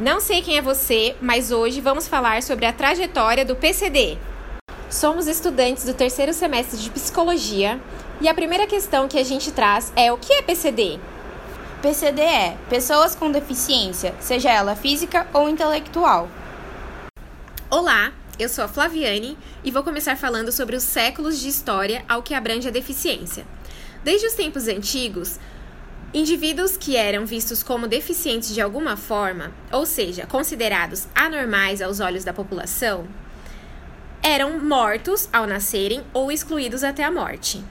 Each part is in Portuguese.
Não sei quem é você, mas hoje vamos falar sobre a trajetória do PCD. Somos estudantes do terceiro semestre de psicologia e a primeira questão que a gente traz é o que é PCD? PCD é pessoas com deficiência, seja ela física ou intelectual. Olá, eu sou a Flaviane e vou começar falando sobre os séculos de história ao que abrange a deficiência. Desde os tempos antigos, Indivíduos que eram vistos como deficientes de alguma forma, ou seja, considerados anormais aos olhos da população, eram mortos ao nascerem ou excluídos até a morte.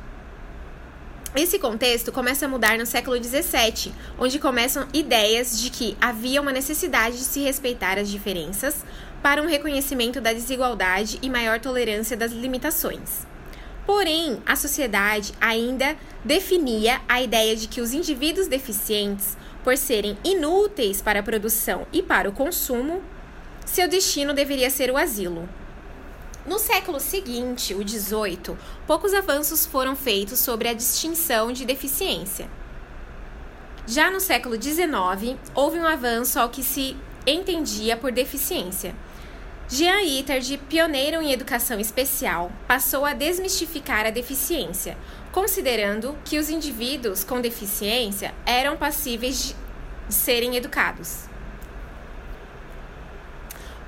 Esse contexto começa a mudar no século XVII, onde começam ideias de que havia uma necessidade de se respeitar as diferenças para um reconhecimento da desigualdade e maior tolerância das limitações. Porém, a sociedade ainda definia a ideia de que os indivíduos deficientes, por serem inúteis para a produção e para o consumo, seu destino deveria ser o asilo. No século seguinte, o 18, poucos avanços foram feitos sobre a distinção de deficiência. Já no século 19, houve um avanço ao que se entendia por deficiência Jean Ittard, pioneiro em educação especial, passou a desmistificar a deficiência, considerando que os indivíduos com deficiência eram passíveis de serem educados.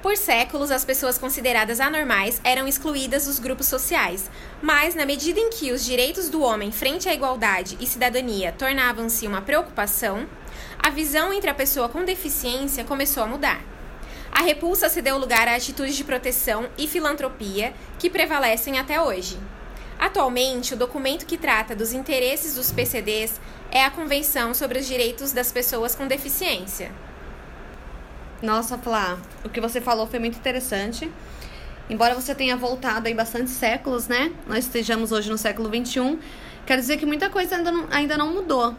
Por séculos, as pessoas consideradas anormais eram excluídas dos grupos sociais, mas na medida em que os direitos do homem frente à igualdade e cidadania tornavam-se uma preocupação, a visão entre a pessoa com deficiência começou a mudar. A repulsa se deu lugar a atitudes de proteção e filantropia que prevalecem até hoje. Atualmente, o documento que trata dos interesses dos PCDs é a Convenção sobre os Direitos das Pessoas com Deficiência. Nossa, Flá, o que você falou foi muito interessante. Embora você tenha voltado aí bastante séculos, né? Nós estejamos hoje no século XXI. Quero dizer que muita coisa ainda não, ainda não mudou.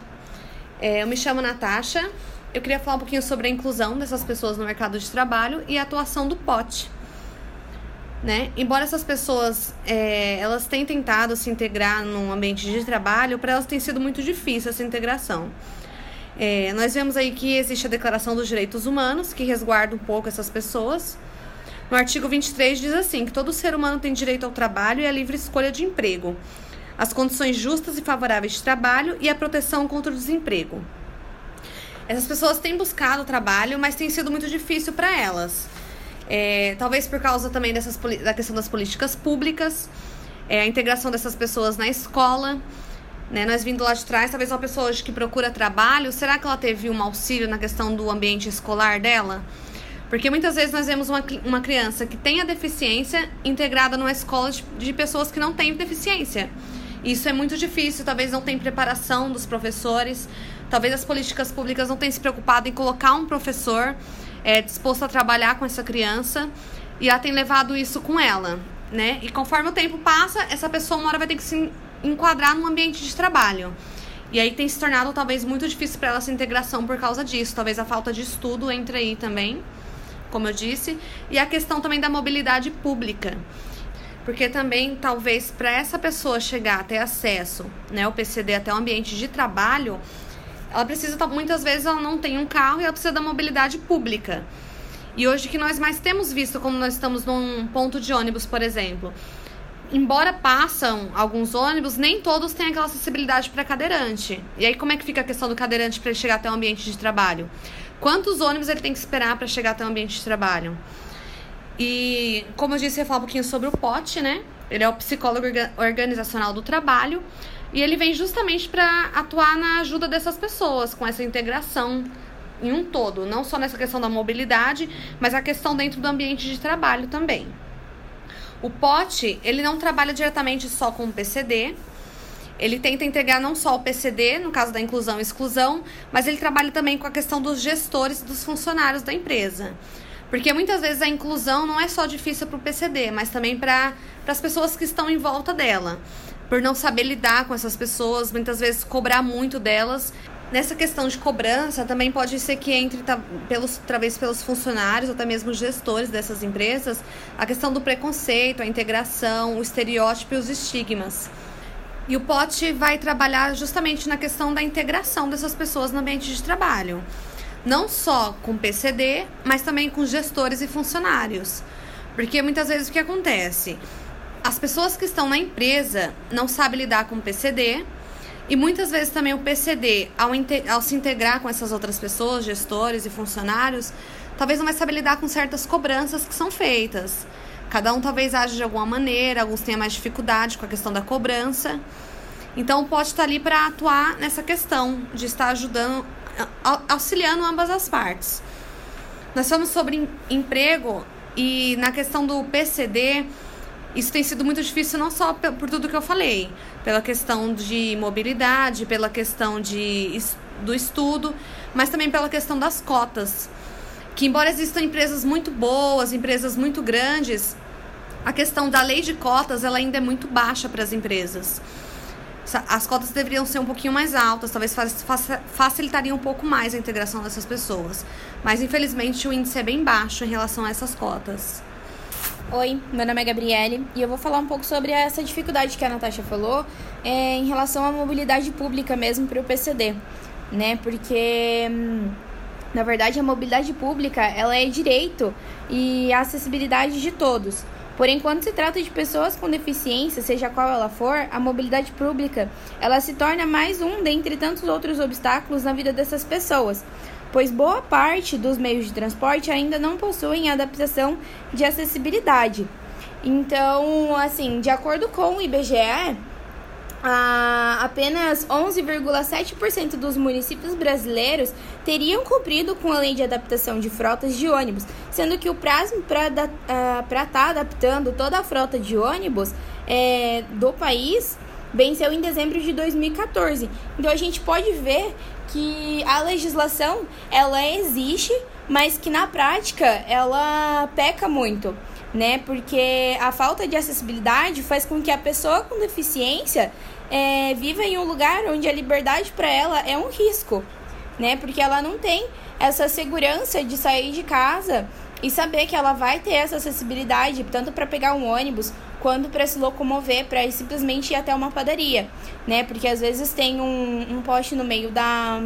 É, eu me chamo Natasha, eu queria falar um pouquinho sobre a inclusão dessas pessoas no mercado de trabalho e a atuação do POT. Né? Embora essas pessoas é, elas tenham tentado se integrar no ambiente de trabalho, para elas tem sido muito difícil essa integração. É, nós vemos aí que existe a Declaração dos Direitos Humanos, que resguarda um pouco essas pessoas. No artigo 23 diz assim: que todo ser humano tem direito ao trabalho e à livre escolha de emprego, as condições justas e favoráveis de trabalho e a proteção contra o desemprego. Essas pessoas têm buscado trabalho, mas tem sido muito difícil para elas. É, talvez por causa também dessas, da questão das políticas públicas, é, a integração dessas pessoas na escola. Né? Nós vindo lá de trás, talvez uma pessoa hoje que procura trabalho, será que ela teve um auxílio na questão do ambiente escolar dela? Porque muitas vezes nós vemos uma, uma criança que tem a deficiência integrada numa escola de, de pessoas que não têm deficiência. Isso é muito difícil, talvez não tem preparação dos professores, talvez as políticas públicas não tenham se preocupado em colocar um professor é, disposto a trabalhar com essa criança e ela tem levado isso com ela, né? E conforme o tempo passa, essa pessoa uma hora vai ter que se enquadrar no ambiente de trabalho. E aí tem se tornado talvez muito difícil para ela essa integração por causa disso. Talvez a falta de estudo entre aí também, como eu disse, e a questão também da mobilidade pública. Porque também, talvez, para essa pessoa chegar a ter acesso, né, o PCD até o ambiente de trabalho, ela precisa, muitas vezes, ela não tem um carro e ela precisa da mobilidade pública. E hoje que nós mais temos visto, como nós estamos num ponto de ônibus, por exemplo, embora passam alguns ônibus, nem todos têm aquela acessibilidade para cadeirante. E aí como é que fica a questão do cadeirante para ele chegar até o ambiente de trabalho? Quantos ônibus ele tem que esperar para chegar até o ambiente de trabalho? E, como eu disse, eu ia falar um pouquinho sobre o POT, né? Ele é o psicólogo organizacional do trabalho e ele vem justamente para atuar na ajuda dessas pessoas, com essa integração em um todo, não só nessa questão da mobilidade, mas a questão dentro do ambiente de trabalho também. O POT, ele não trabalha diretamente só com o PCD, ele tenta integrar não só o PCD, no caso da inclusão e exclusão, mas ele trabalha também com a questão dos gestores e dos funcionários da empresa. Porque muitas vezes a inclusão não é só difícil para o PCD, mas também para as pessoas que estão em volta dela. Por não saber lidar com essas pessoas, muitas vezes cobrar muito delas. Nessa questão de cobrança, também pode ser que entre, tá, pelos, talvez pelos funcionários ou até mesmo gestores dessas empresas, a questão do preconceito, a integração, o estereótipo e os estigmas. E o POT vai trabalhar justamente na questão da integração dessas pessoas no ambiente de trabalho. não só com PCD, mas também com gestores e funcionários. Porque muitas vezes o que acontece? As pessoas que estão na empresa não sabem lidar com PCD, e muitas vezes também o PCD, ao, ao se integrar com essas outras pessoas, gestores e funcionários, talvez não vai saber lidar com certas cobranças que são feitas. Cada um talvez age de alguma maneira, alguns tenham mais dificuldade com a questão da cobrança. Então pode estar ali para atuar nessa questão de estar ajudando, auxiliando ambas as partes. Nós falamos sobre emprego e na questão do PCD, isso tem sido muito difícil não só por tudo que eu falei, pela questão de mobilidade, pela questão de, do estudo, mas também pela questão das cotas. Que embora existam empresas muito boas, empresas muito grandes, a questão da lei de cotas ela ainda é muito baixa para as empresas. As cotas deveriam ser um pouquinho mais altas, talvez facilitaria um pouco mais a integração dessas pessoas. Mas infelizmente o índice é bem baixo em relação a essas cotas. Oi, meu nome é Gabriele e eu vou falar um pouco sobre essa dificuldade que a Natasha falou é, em relação à mobilidade pública mesmo para o PCD, né? Porque hum, na verdade a mobilidade pública ela é direito e a acessibilidade de todos. Porém, quando se trata de pessoas com deficiência, seja qual ela for, a mobilidade pública, ela se torna mais um dentre tantos outros obstáculos na vida dessas pessoas, pois boa parte dos meios de transporte ainda não possuem adaptação de acessibilidade. Então, assim, de acordo com o IBGE, ah, apenas 11,7% dos municípios brasileiros teriam cumprido com a lei de adaptação de frotas de ônibus, sendo que o prazo para estar uh, tá adaptando toda a frota de ônibus é, do país venceu em dezembro de 2014. Então a gente pode ver que a legislação ela existe, mas que na prática ela peca muito né? Porque a falta de acessibilidade faz com que a pessoa com deficiência é, viva em um lugar onde a liberdade para ela é um risco, né? Porque ela não tem essa segurança de sair de casa e saber que ela vai ter essa acessibilidade tanto para pegar um ônibus quanto para se locomover, para simplesmente ir até uma padaria, né? Porque às vezes tem um, um poste no meio da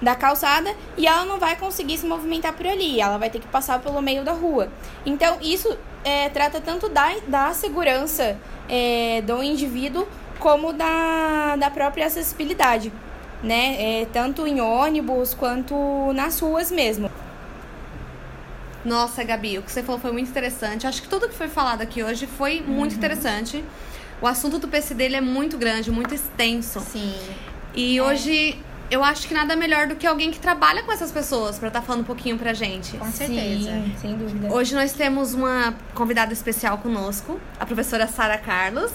da calçada e ela não vai conseguir se movimentar por ali, ela vai ter que passar pelo meio da rua. Então, isso é, trata tanto da, da segurança é, do indivíduo como da, da própria acessibilidade, né? É, tanto em ônibus quanto nas ruas mesmo. Nossa, Gabi, o que você falou foi muito interessante. Acho que tudo que foi falado aqui hoje foi muito uhum. interessante. O assunto do PCD é muito grande, muito extenso. Sim. E é. hoje eu acho que nada melhor do que alguém que trabalha com essas pessoas para estar tá falando um pouquinho pra gente. Com certeza. Sim, sem dúvida. Hoje nós temos uma convidada especial conosco, a professora Sara Carlos.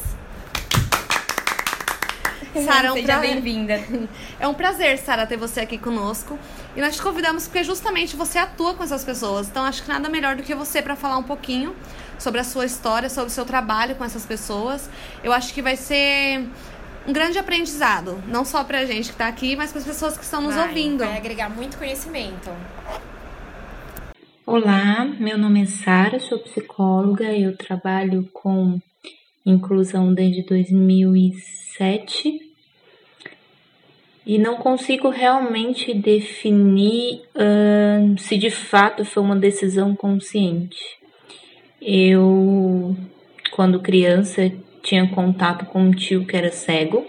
Sara, é um pra... bem-vinda. É um prazer, Sara, ter você aqui conosco. E nós te convidamos porque justamente você atua com essas pessoas. Então acho que nada melhor do que você para falar um pouquinho sobre a sua história, sobre o seu trabalho com essas pessoas. Eu acho que vai ser um grande aprendizado, não só pra gente que tá aqui, mas para as pessoas que estão nos vai, ouvindo. Vai agregar muito conhecimento. Olá, meu nome é Sara, sou psicóloga, eu trabalho com inclusão desde 2007 e não consigo realmente definir uh, se de fato foi uma decisão consciente. Eu, quando criança, tinha contato com um tio que era cego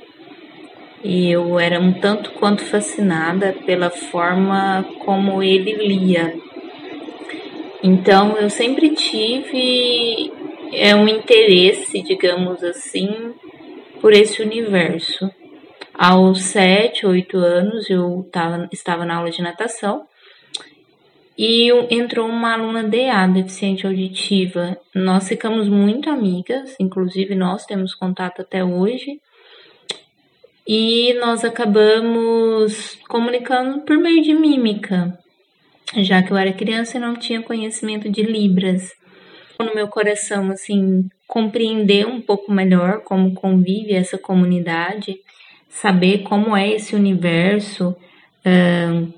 e eu era um tanto quanto fascinada pela forma como ele lia. Então eu sempre tive é, um interesse, digamos assim, por esse universo. Aos sete, oito anos eu tava, estava na aula de natação e entrou uma aluna DA, deficiente auditiva. Nós ficamos muito amigas, inclusive nós temos contato até hoje. E nós acabamos comunicando por meio de mímica, já que eu era criança e não tinha conhecimento de Libras. No meu coração, assim, compreender um pouco melhor como convive essa comunidade, saber como é esse universo, uh,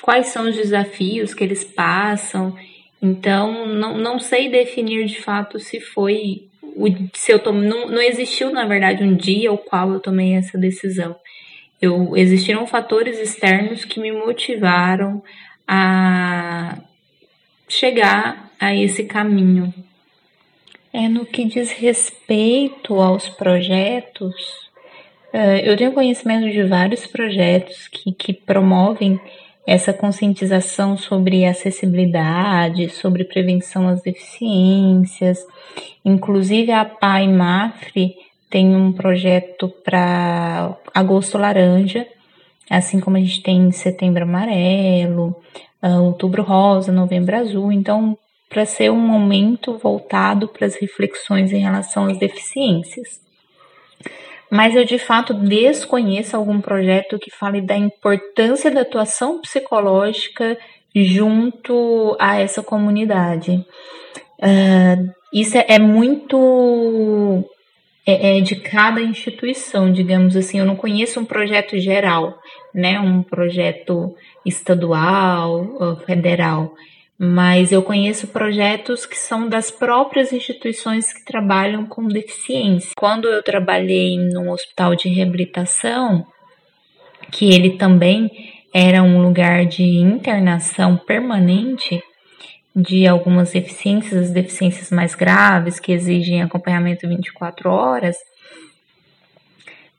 quais são os desafios que eles passam. Então, não, não sei definir de fato se foi o, se eu tom, não, não existiu, na verdade, um dia ao qual eu tomei essa decisão. Eu existiram fatores externos que me motivaram a chegar a esse caminho. É no que diz respeito aos projetos, eh, eu tenho conhecimento de vários projetos que, que promovem essa conscientização sobre acessibilidade, sobre prevenção às deficiências. Inclusive a PAI Mafre tem um projeto para agosto laranja, assim como a gente tem setembro amarelo, uh, outubro rosa, novembro azul. Então, para ser um momento voltado para as reflexões em relação às deficiências. Mas eu de fato desconheço algum projeto que fale da importância da atuação psicológica junto a essa comunidade. Uh, isso é, é muito é, é, de cada instituição, digamos assim. Eu não conheço um projeto geral, né? Um projeto estadual, federal. Mas eu conheço projetos que são das próprias instituições que trabalham com deficiência. Quando eu trabalhei num hospital de reabilitação, que ele também era um lugar de internação permanente, de algumas deficiências, as deficiências mais graves, que exigem acompanhamento 24 horas,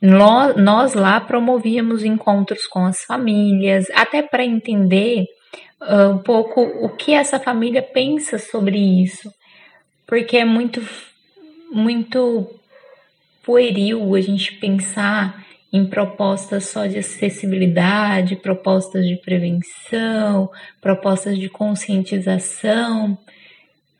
nós lá promovíamos encontros com as famílias, até para entender uh, um pouco o que essa família pensa sobre isso, porque é muito, muito pueril a gente pensar em propostas só de acessibilidade, propostas de prevenção, propostas de conscientização,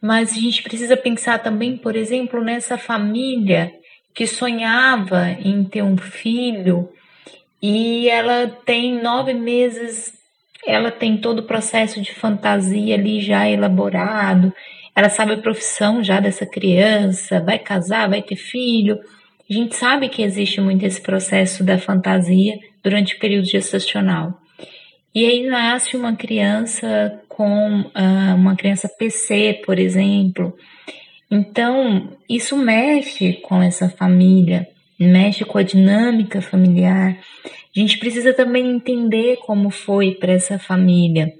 mas a gente precisa pensar também, por exemplo, nessa família que sonhava em ter um filho e ela tem nove meses, ela tem todo o processo de fantasia ali já elaborado, ela sabe a profissão já dessa criança, vai casar, vai ter filho a gente sabe que existe muito esse processo da fantasia durante o período gestacional. E aí nasce uma criança com uh, uma criança PC, por exemplo. Então, isso mexe com essa família, mexe com a dinâmica familiar. A gente precisa também entender como foi para essa família,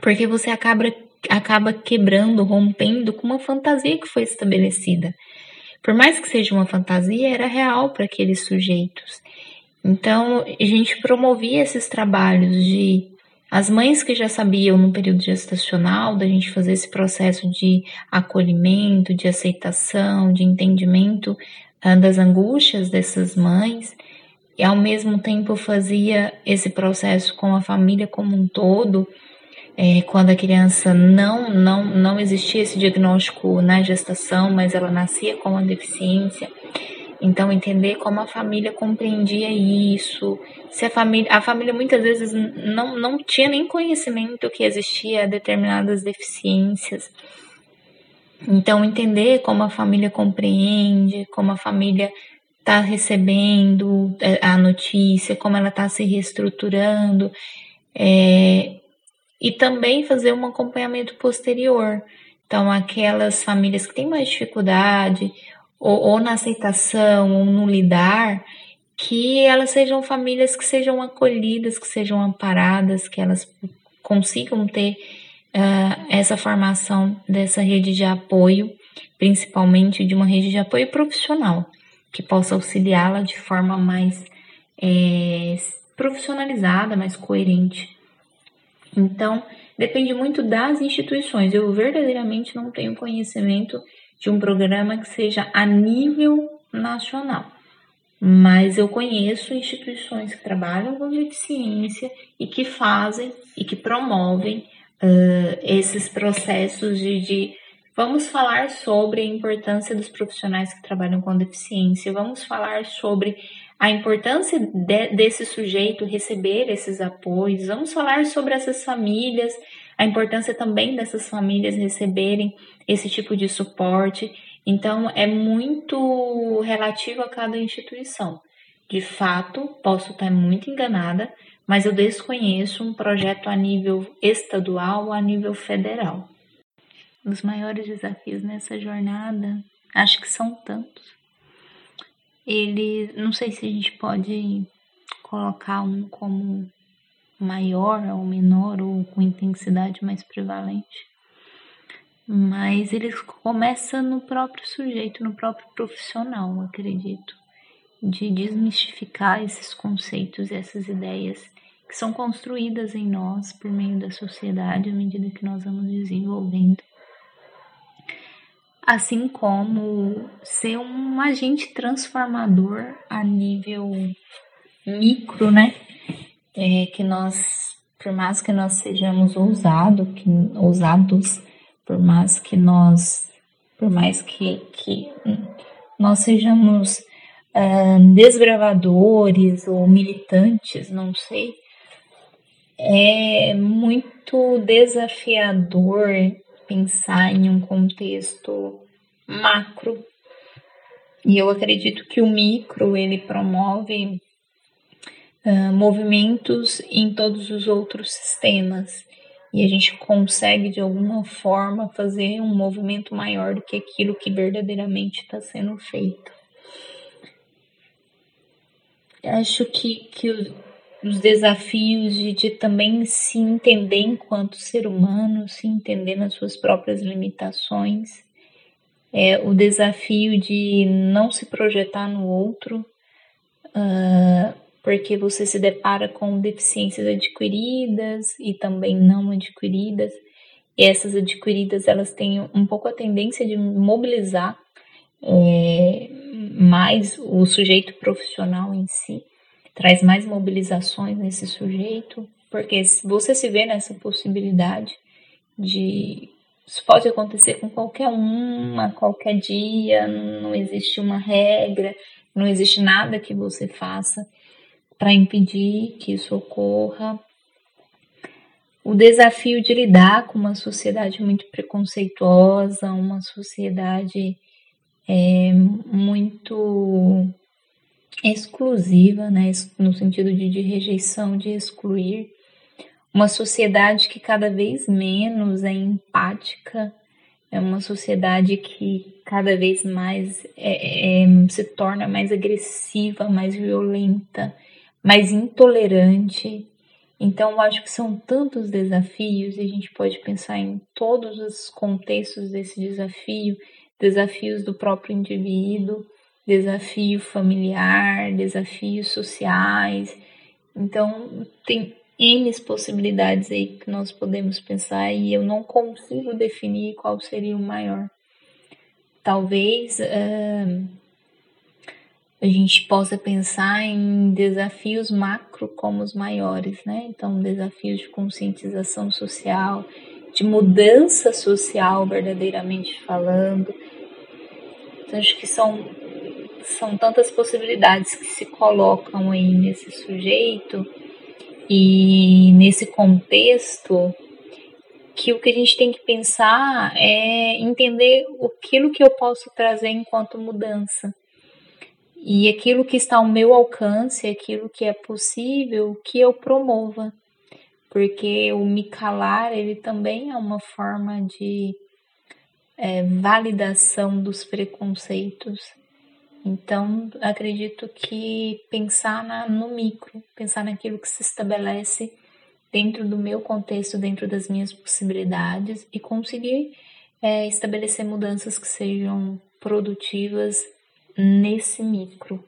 porque você acaba, acaba quebrando, rompendo com uma fantasia que foi estabelecida por mais que seja uma fantasia, era real para aqueles sujeitos. Então, a gente promovia esses trabalhos de as mães que já sabiam no período gestacional, da gente fazer esse processo de acolhimento, de aceitação, de entendimento uh, das angústias dessas mães, e ao mesmo tempo fazia esse processo com a família como um todo, é, quando a criança não, não, não existia esse diagnóstico na gestação, mas ela nascia com uma deficiência. Então, entender como a família compreendia isso, se a família, a família muitas vezes não, não tinha nem conhecimento que existia determinadas deficiências. Então, entender como a família compreende, como a família está recebendo é, a notícia, como ela está se reestruturando, é, e também fazer um acompanhamento posterior. Então, aquelas famílias que têm mais dificuldade, ou, ou na aceitação, ou no lidar, que elas sejam famílias que sejam acolhidas, que sejam amparadas, que elas consigam ter uh, essa formação dessa rede de apoio, principalmente de uma rede de apoio profissional, que possa auxiliá-la de forma mais é, profissionalizada, mais coerente. Então, depende muito das instituições. Eu verdadeiramente não tenho conhecimento de um programa que seja a nível nacional. Mas eu conheço instituições que trabalham com deficiência e que fazem e que promovem uh, esses processos de, de Vamos falar sobre a importância dos profissionais que trabalham com deficiência, vamos falar sobre a importância de, desse sujeito receber esses apoios, vamos falar sobre essas famílias, a importância também dessas famílias receberem esse tipo de suporte. Então, é muito relativo a cada instituição. De fato, posso estar muito enganada, mas eu desconheço um projeto a nível estadual ou a nível federal. Os maiores desafios nessa jornada, acho que são tantos ele, não sei se a gente pode colocar um como maior ou menor ou com intensidade mais prevalente. Mas ele começa no próprio sujeito, no próprio profissional, acredito, de desmistificar esses conceitos e essas ideias que são construídas em nós por meio da sociedade à medida que nós vamos desenvolvendo. Assim como ser um agente transformador a nível micro, né? É, que nós, por mais que nós sejamos ousados, que, ousados, por mais que nós, por mais que, que nós sejamos uh, desbravadores ou militantes, não sei, é muito desafiador pensar em um contexto macro. E eu acredito que o micro ele promove uh, movimentos em todos os outros sistemas e a gente consegue de alguma forma fazer um movimento maior do que aquilo que verdadeiramente está sendo feito. Acho que, que os desafios de, de também se entender enquanto ser humano, se entender nas suas próprias limitações, é, o desafio de não se projetar no outro, uh, porque você se depara com deficiências adquiridas e também não adquiridas. E essas adquiridas elas têm um pouco a tendência de mobilizar é, mais o sujeito profissional em si, traz mais mobilizações nesse sujeito, porque você se vê nessa possibilidade de isso pode acontecer com qualquer um, a qualquer dia, não existe uma regra, não existe nada que você faça para impedir que isso ocorra. O desafio de lidar com uma sociedade muito preconceituosa, uma sociedade é, muito exclusiva, né, no sentido de, de rejeição, de excluir. Uma sociedade que cada vez menos é empática, é uma sociedade que cada vez mais é, é, se torna mais agressiva, mais violenta, mais intolerante. Então, eu acho que são tantos desafios e a gente pode pensar em todos os contextos desse desafio desafios do próprio indivíduo, desafio familiar, desafios sociais. Então, tem N possibilidades aí que nós podemos pensar e eu não consigo definir qual seria o maior. Talvez. Uh, a gente possa pensar em desafios macro como os maiores, né? Então, desafios de conscientização social, de mudança social, verdadeiramente falando. Então, acho que são, são tantas possibilidades que se colocam aí nesse sujeito e nesse contexto que o que a gente tem que pensar é entender aquilo que eu posso trazer enquanto mudança e aquilo que está ao meu alcance, aquilo que é possível, que eu promova. Porque o me calar, ele também é uma forma de é, validação dos preconceitos. Então, acredito que pensar na, no micro, pensar naquilo que se estabelece dentro do meu contexto, dentro das minhas possibilidades e conseguir é, estabelecer mudanças que sejam produtivas nesse micro.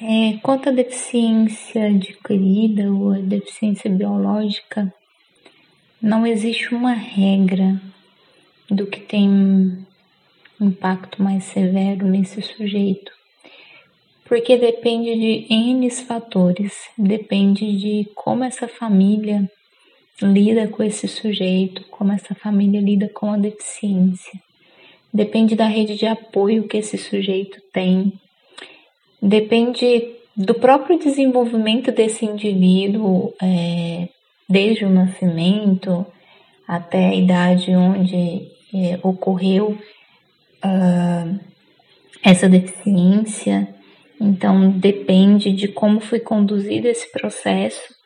É, quanto à deficiência adquirida ou a deficiência biológica, não existe uma regra do que tem impacto mais severo nesse sujeito, porque depende de N fatores, depende de como essa família lida com esse sujeito, como essa família lida com a deficiência. Depende da rede de apoio que esse sujeito tem. Depende do próprio desenvolvimento desse indivíduo, é, desde o nascimento até a idade onde é, ocorreu uh, essa deficiência. Então, depende de como foi conduzido esse processo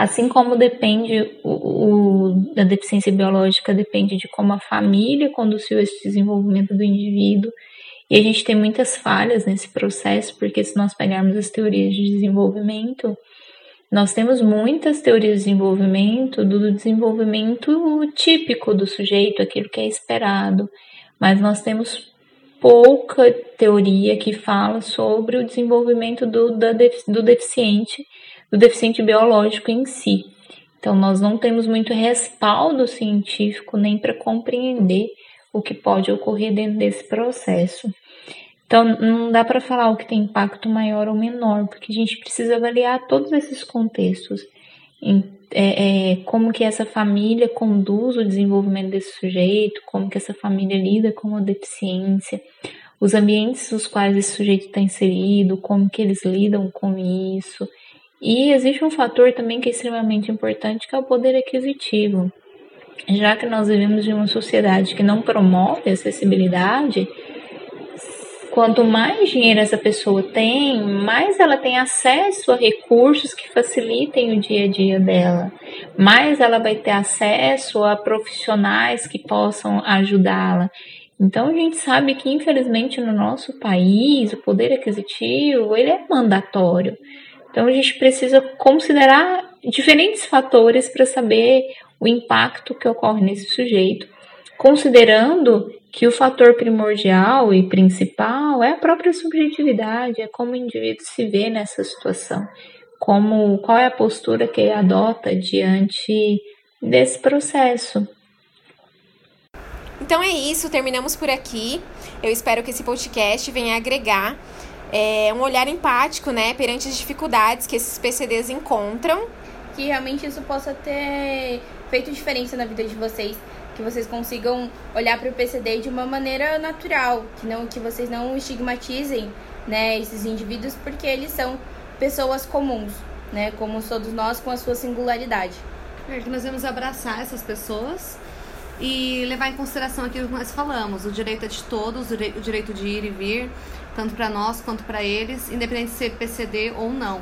Assim como depende o, o, deficiência biológica depende de como a família conduziu esse desenvolvimento do indivíduo. E a gente tem muitas falhas nesse processo, porque se nós pegarmos as teorias de desenvolvimento, nós temos muitas teorias de desenvolvimento do desenvolvimento típico do sujeito, aquilo que é esperado, mas nós temos pouca teoria que fala sobre o desenvolvimento do, da, do deficiente, do deficiente biológico em si. Então, nós não temos muito respaldo científico nem para compreender o que pode ocorrer dentro desse processo. Então, não dá para falar o que tem impacto maior ou menor, porque a gente precisa avaliar todos esses contextos. É, é, como que essa família conduz o desenvolvimento desse sujeito, como que essa família lida com a deficiência, os ambientes nos quais esse sujeito está inserido, como que eles lidam com isso. E existe um fator também que é extremamente importante, que é o poder aquisitivo. Já que nós vivemos em uma sociedade que não promove acessibilidade, Quanto mais dinheiro essa pessoa tem, mais ela tem acesso a recursos que facilitem o dia a dia dela, mais ela vai ter acesso a profissionais que possam ajudá-la. Então a gente sabe que infelizmente no nosso país o poder aquisitivo ele é mandatório. Então a gente precisa considerar diferentes fatores para saber o impacto que ocorre nesse sujeito, considerando que o fator primordial e principal é a própria subjetividade, é como o indivíduo se vê nessa situação, como qual é a postura que ele adota diante desse processo. Então é isso, terminamos por aqui. Eu espero que esse podcast venha agregar é, um olhar empático, né, perante as dificuldades que esses PCDs encontram. Que realmente isso possa ter feito diferença na vida de vocês que vocês consigam olhar para o PCD de uma maneira natural, que não que vocês não estigmatizem, né, esses indivíduos porque eles são pessoas comuns, né, como todos nós com a sua singularidade. É que nós vamos abraçar essas pessoas e levar em consideração aquilo que nós falamos, o direito é de todos, o direito de ir e vir, tanto para nós quanto para eles, independente de ser PCD ou não.